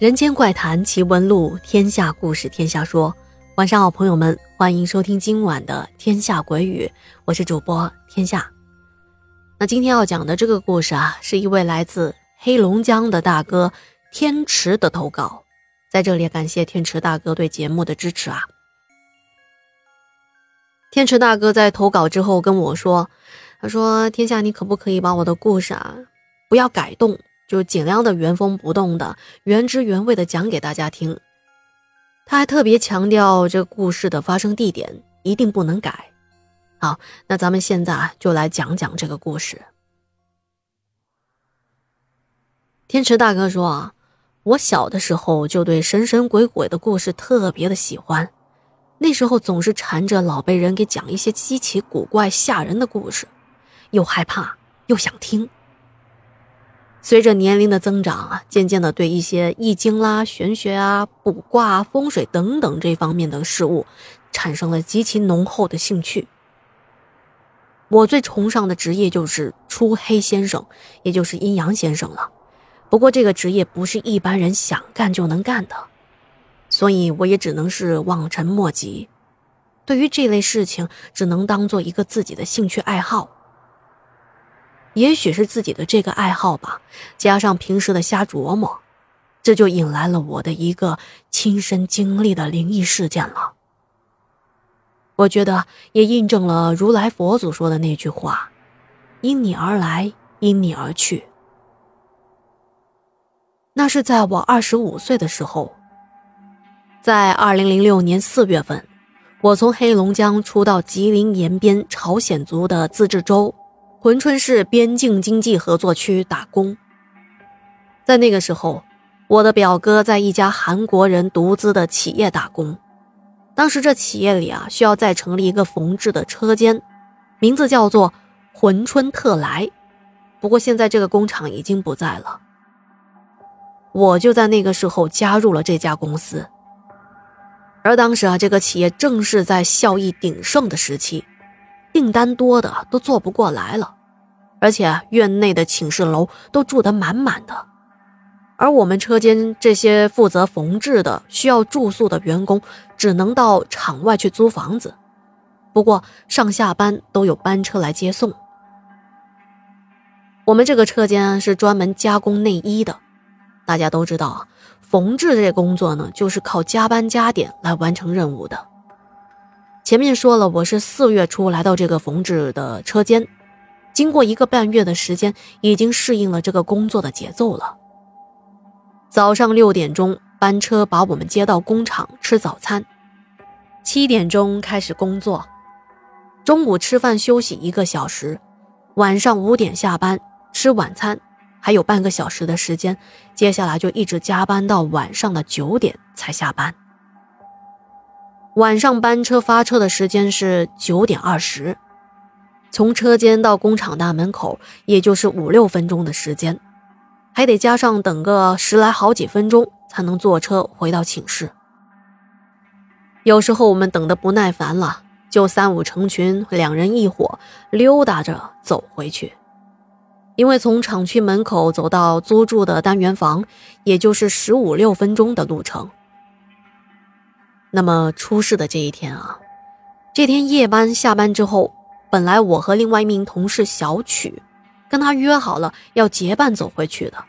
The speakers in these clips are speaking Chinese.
人间怪谈奇闻录，天下故事天下说。晚上好，朋友们，欢迎收听今晚的《天下鬼语》，我是主播天下。那今天要讲的这个故事啊，是一位来自黑龙江的大哥天池的投稿，在这里感谢天池大哥对节目的支持啊。天池大哥在投稿之后跟我说：“他说天下，你可不可以把我的故事啊，不要改动？”就尽量的原封不动的、原汁原味的讲给大家听。他还特别强调，这故事的发生地点一定不能改。好，那咱们现在就来讲讲这个故事。天池大哥说啊，我小的时候就对神神鬼鬼的故事特别的喜欢，那时候总是缠着老辈人给讲一些稀奇古怪、吓人的故事，又害怕又想听。随着年龄的增长啊，渐渐的对一些易经啦、玄学啊、卜卦、风水等等这方面的事物，产生了极其浓厚的兴趣。我最崇尚的职业就是出黑先生，也就是阴阳先生了。不过这个职业不是一般人想干就能干的，所以我也只能是望尘莫及。对于这类事情，只能当做一个自己的兴趣爱好。也许是自己的这个爱好吧，加上平时的瞎琢磨，这就引来了我的一个亲身经历的灵异事件了。我觉得也印证了如来佛祖说的那句话：“因你而来，因你而去。”那是在我二十五岁的时候，在二零零六年四月份，我从黑龙江出到吉林延边朝鲜族的自治州。珲春市边境经济合作区打工，在那个时候，我的表哥在一家韩国人独资的企业打工。当时这企业里啊，需要再成立一个缝制的车间，名字叫做珲春特来。不过现在这个工厂已经不在了。我就在那个时候加入了这家公司。而当时啊，这个企业正是在效益鼎盛的时期。订单多的都做不过来了，而且院内的寝室楼都住得满满的，而我们车间这些负责缝制的、需要住宿的员工，只能到厂外去租房子。不过上下班都有班车来接送。我们这个车间是专门加工内衣的，大家都知道啊，缝制这工作呢，就是靠加班加点来完成任务的。前面说了，我是四月初来到这个缝制的车间，经过一个半月的时间，已经适应了这个工作的节奏了。早上六点钟班车把我们接到工厂吃早餐，七点钟开始工作，中午吃饭休息一个小时，晚上五点下班吃晚餐，还有半个小时的时间，接下来就一直加班到晚上的九点才下班。晚上班车发车的时间是九点二十，从车间到工厂大门口也就是五六分钟的时间，还得加上等个十来好几分钟才能坐车回到寝室。有时候我们等得不耐烦了，就三五成群，两人一伙溜达着走回去，因为从厂区门口走到租住的单元房，也就是十五六分钟的路程。那么出事的这一天啊，这天夜班下班之后，本来我和另外一名同事小曲，跟他约好了要结伴走回去的。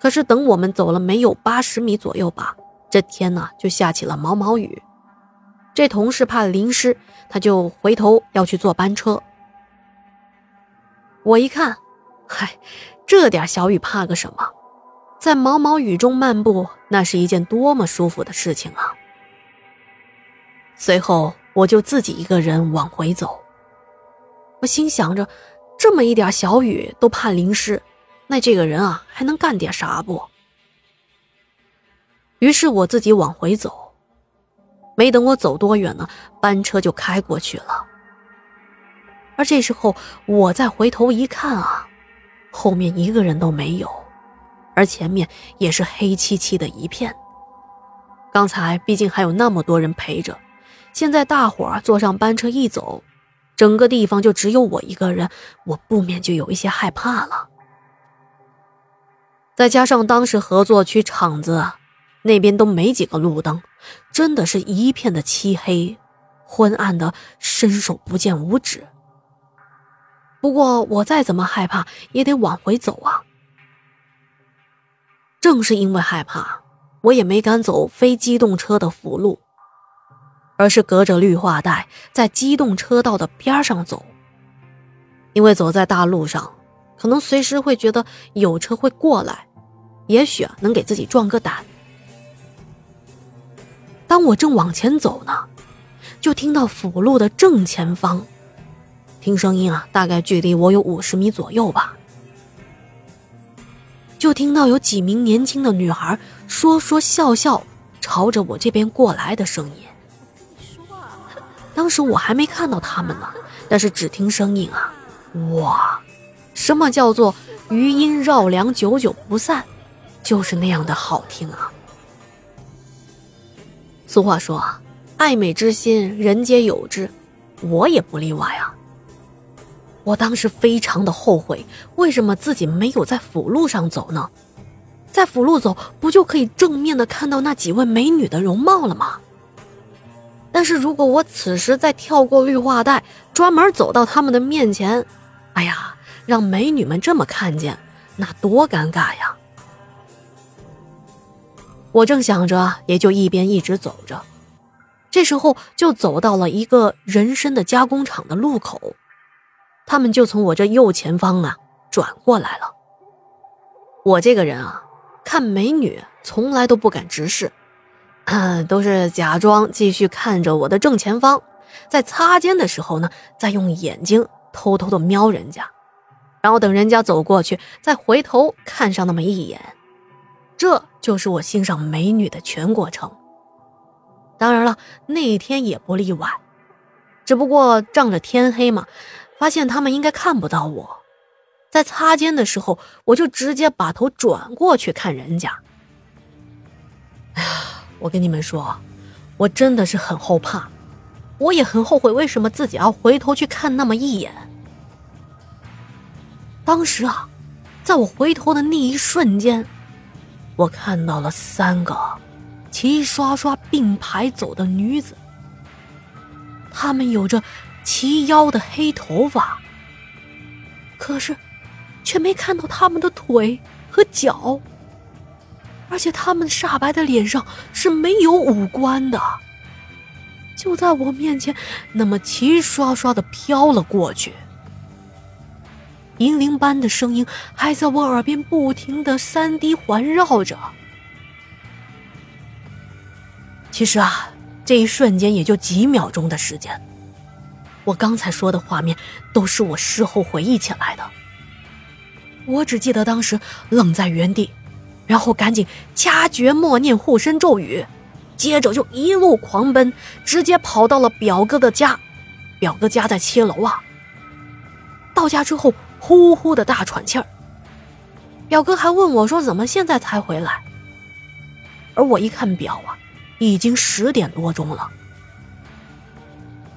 可是等我们走了没有八十米左右吧，这天呢就下起了毛毛雨。这同事怕淋湿，他就回头要去坐班车。我一看，嗨，这点小雨怕个什么？在毛毛雨中漫步，那是一件多么舒服的事情啊！随后，我就自己一个人往回走。我心想着，这么一点小雨都怕淋湿，那这个人啊还能干点啥不？于是我自己往回走。没等我走多远呢，班车就开过去了。而这时候，我再回头一看啊，后面一个人都没有，而前面也是黑漆漆的一片。刚才毕竟还有那么多人陪着。现在大伙儿坐上班车一走，整个地方就只有我一个人，我不免就有一些害怕了。再加上当时合作区厂子那边都没几个路灯，真的是一片的漆黑，昏暗的伸手不见五指。不过我再怎么害怕，也得往回走啊。正是因为害怕，我也没敢走非机动车的辅路，而是隔着绿化带，在机动车道的边上走。因为走在大路上，可能随时会觉得有车会过来，也许能给自己壮个胆。当我正往前走呢，就听到辅路的正前方，听声音啊，大概距离我有五十米左右吧，就听到有几名年轻的女孩说说笑笑，朝着我这边过来的声音。当时我还没看到他们呢，但是只听声音啊。哇，什么叫做余音绕梁，久久不散，就是那样的好听啊！俗话说啊，爱美之心，人皆有之，我也不例外啊。我当时非常的后悔，为什么自己没有在辅路上走呢？在辅路走，不就可以正面的看到那几位美女的容貌了吗？但是如果我此时再跳过绿化带，专门走到他们的面前，哎呀，让美女们这么看见，那多尴尬呀！我正想着，也就一边一直走着，这时候就走到了一个人参的加工厂的路口，他们就从我这右前方啊转过来了。我这个人啊，看美女从来都不敢直视，都是假装继续看着我的正前方，在擦肩的时候呢，再用眼睛。偷偷的瞄人家，然后等人家走过去，再回头看上那么一眼，这就是我欣赏美女的全过程。当然了，那天也不例外，只不过仗着天黑嘛，发现他们应该看不到我，在擦肩的时候，我就直接把头转过去看人家。哎呀，我跟你们说，我真的是很后怕。我也很后悔，为什么自己要回头去看那么一眼？当时啊，在我回头的那一瞬间，我看到了三个齐刷刷并排走的女子，她们有着齐腰的黑头发，可是却没看到她们的腿和脚，而且他们煞白的脸上是没有五官的。就在我面前，那么齐刷刷的飘了过去，银铃般的声音还在我耳边不停的三 D 环绕着。其实啊，这一瞬间也就几秒钟的时间，我刚才说的画面都是我事后回忆起来的。我只记得当时愣在原地，然后赶紧掐诀默念护身咒语。接着就一路狂奔，直接跑到了表哥的家。表哥家在七楼啊。到家之后，呼呼的大喘气儿。表哥还问我说：“怎么现在才回来？”而我一看表啊，已经十点多钟了。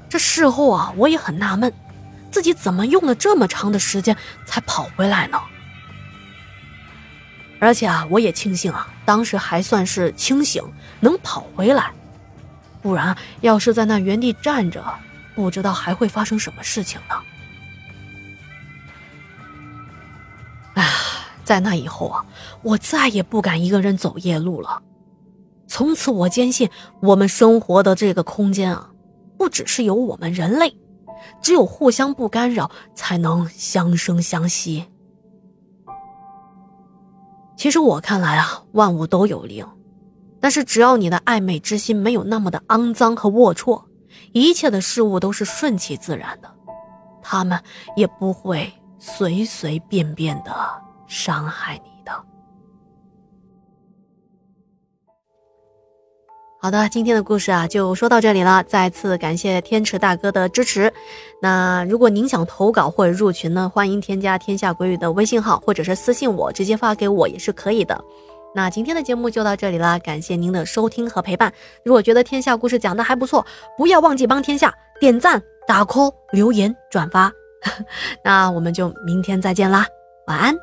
这事后啊，我也很纳闷，自己怎么用了这么长的时间才跑回来呢？而且啊，我也庆幸啊，当时还算是清醒，能跑回来。不然，要是在那原地站着，不知道还会发生什么事情呢。哎，在那以后啊，我再也不敢一个人走夜路了。从此，我坚信我们生活的这个空间啊，不只是有我们人类，只有互相不干扰，才能相生相惜。其实我看来啊，万物都有灵，但是只要你的爱美之心没有那么的肮脏和龌龊，一切的事物都是顺其自然的，他们也不会随随便便的伤害你的。好的，今天的故事啊就说到这里了。再次感谢天池大哥的支持。那如果您想投稿或者入群呢，欢迎添加天下鬼语的微信号，或者是私信我，直接发给我也是可以的。那今天的节目就到这里了，感谢您的收听和陪伴。如果觉得天下故事讲的还不错，不要忘记帮天下点赞、打 call、留言、转发。那我们就明天再见啦，晚安。